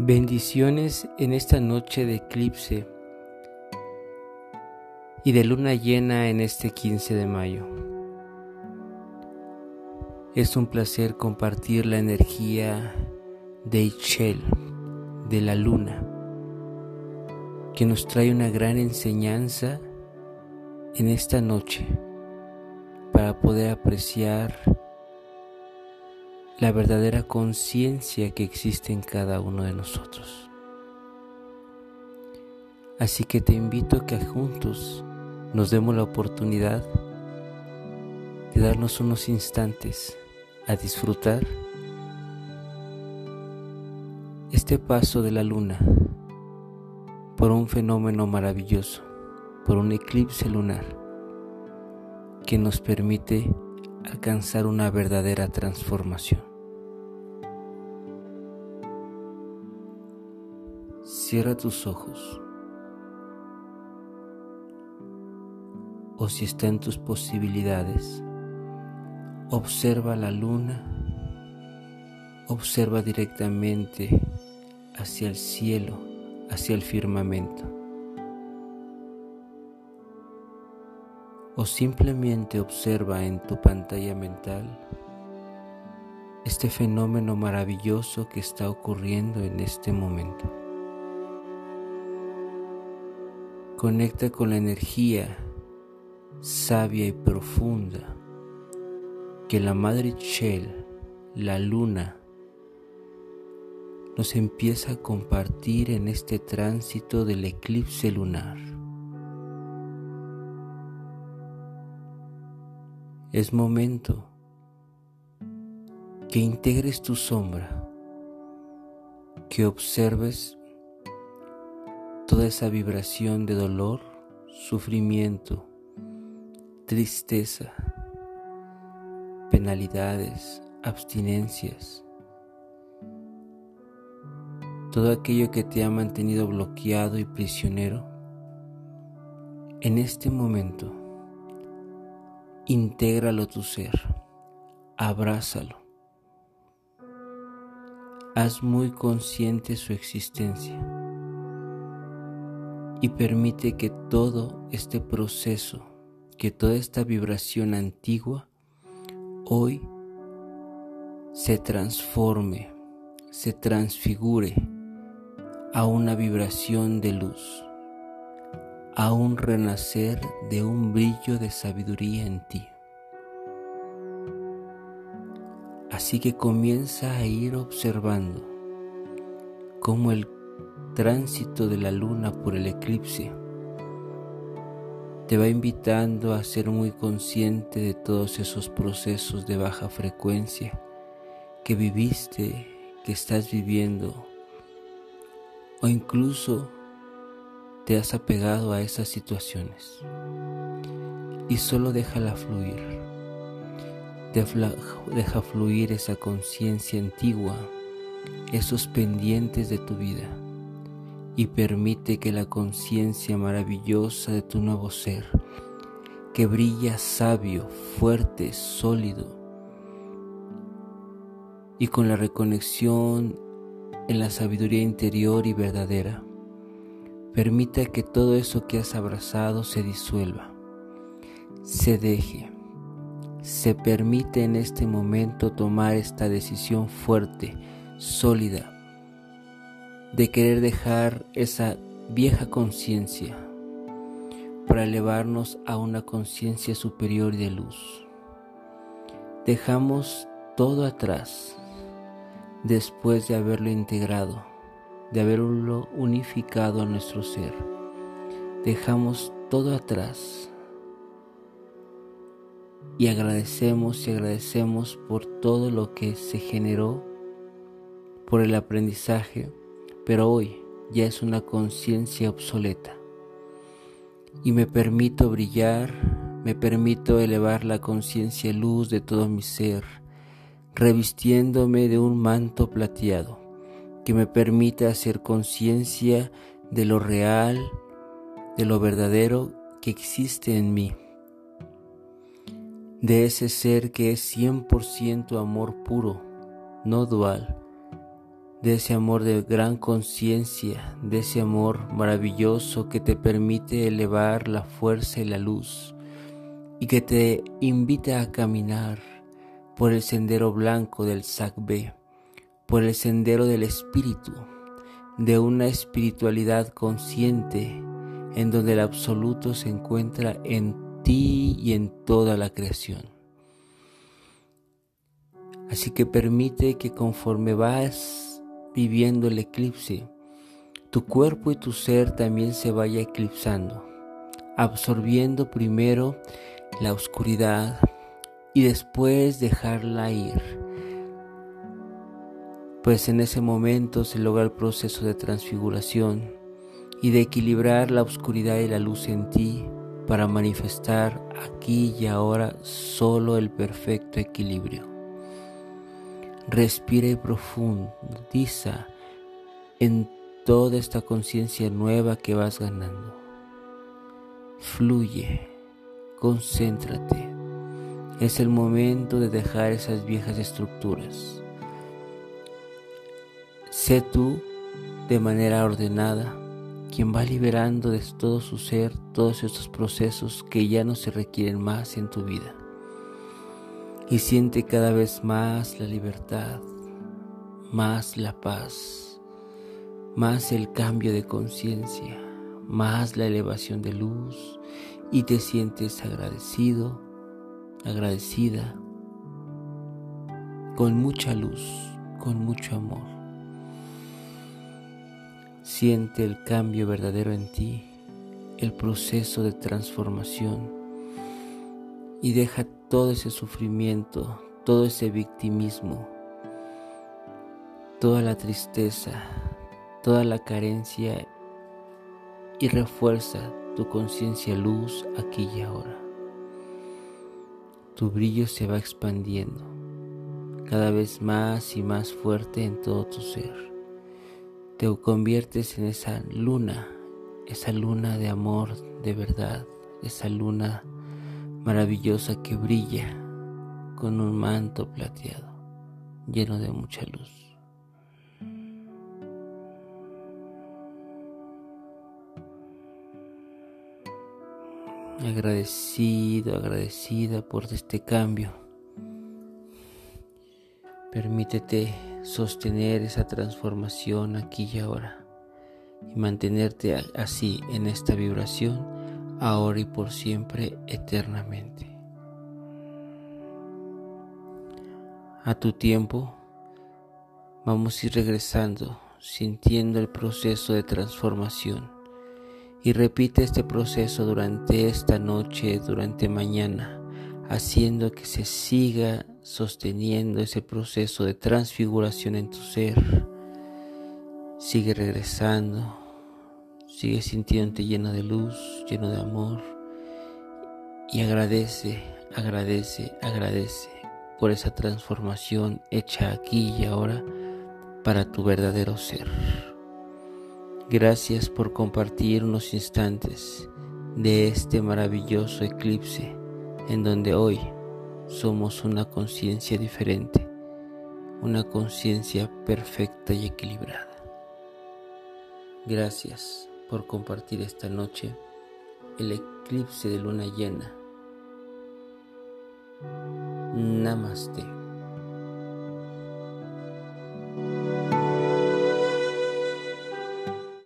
Bendiciones en esta noche de eclipse y de luna llena en este 15 de mayo. Es un placer compartir la energía de Ichel, de la luna, que nos trae una gran enseñanza en esta noche para poder apreciar la verdadera conciencia que existe en cada uno de nosotros. Así que te invito a que juntos nos demos la oportunidad de darnos unos instantes a disfrutar este paso de la luna por un fenómeno maravilloso, por un eclipse lunar que nos permite alcanzar una verdadera transformación. Cierra tus ojos. O si está en tus posibilidades, observa la luna, observa directamente hacia el cielo, hacia el firmamento. O simplemente observa en tu pantalla mental este fenómeno maravilloso que está ocurriendo en este momento. Conecta con la energía sabia y profunda que la Madre Shell, la luna, nos empieza a compartir en este tránsito del eclipse lunar. Es momento que integres tu sombra, que observes toda esa vibración de dolor, sufrimiento, tristeza, penalidades, abstinencias, todo aquello que te ha mantenido bloqueado y prisionero, en este momento, intégralo tu ser, abrázalo, haz muy consciente su existencia y permite que todo este proceso, que toda esta vibración antigua, hoy se transforme, se transfigure a una vibración de luz, a un renacer de un brillo de sabiduría en ti. Así que comienza a ir observando cómo el tránsito de la luna por el eclipse te va invitando a ser muy consciente de todos esos procesos de baja frecuencia que viviste, que estás viviendo, o incluso te has apegado a esas situaciones. Y solo déjala fluir. Deja fluir esa conciencia antigua, esos pendientes de tu vida y permite que la conciencia maravillosa de tu nuevo ser, que brilla sabio, fuerte, sólido, y con la reconexión en la sabiduría interior y verdadera, permita que todo eso que has abrazado se disuelva, se deje, se permite en este momento tomar esta decisión fuerte, sólida, de querer dejar esa vieja conciencia para elevarnos a una conciencia superior de luz. Dejamos todo atrás después de haberlo integrado, de haberlo unificado a nuestro ser. Dejamos todo atrás y agradecemos y agradecemos por todo lo que se generó, por el aprendizaje, pero hoy ya es una conciencia obsoleta. Y me permito brillar, me permito elevar la conciencia luz de todo mi ser, revistiéndome de un manto plateado que me permite hacer conciencia de lo real, de lo verdadero que existe en mí, de ese ser que es 100% amor puro, no dual, de ese amor de gran conciencia, de ese amor maravilloso que te permite elevar la fuerza y la luz y que te invita a caminar por el sendero blanco del Sakbe, por el sendero del espíritu, de una espiritualidad consciente en donde el absoluto se encuentra en ti y en toda la creación. Así que permite que conforme vas viviendo el eclipse, tu cuerpo y tu ser también se vaya eclipsando, absorbiendo primero la oscuridad y después dejarla ir. Pues en ese momento se logra el proceso de transfiguración y de equilibrar la oscuridad y la luz en ti para manifestar aquí y ahora solo el perfecto equilibrio. Respira y profundiza en toda esta conciencia nueva que vas ganando. Fluye, concéntrate. Es el momento de dejar esas viejas estructuras. Sé tú de manera ordenada quien va liberando de todo su ser todos estos procesos que ya no se requieren más en tu vida. Y siente cada vez más la libertad, más la paz, más el cambio de conciencia, más la elevación de luz y te sientes agradecido, agradecida, con mucha luz, con mucho amor. Siente el cambio verdadero en ti, el proceso de transformación y deja todo ese sufrimiento, todo ese victimismo, toda la tristeza, toda la carencia y refuerza tu conciencia luz aquí y ahora. Tu brillo se va expandiendo cada vez más y más fuerte en todo tu ser te conviertes en esa luna, esa luna de amor de verdad, esa luna maravillosa que brilla con un manto plateado lleno de mucha luz. Agradecido, agradecida por este cambio. Permítete sostener esa transformación aquí y ahora y mantenerte así en esta vibración ahora y por siempre eternamente. A tu tiempo vamos a ir regresando sintiendo el proceso de transformación y repite este proceso durante esta noche, durante mañana, haciendo que se siga sosteniendo ese proceso de transfiguración en tu ser. Sigue regresando, sigue sintiéndote lleno de luz, lleno de amor y agradece, agradece, agradece por esa transformación hecha aquí y ahora para tu verdadero ser. Gracias por compartir unos instantes de este maravilloso eclipse en donde hoy somos una conciencia diferente, una conciencia perfecta y equilibrada. Gracias por compartir esta noche el eclipse de luna llena. Namaste.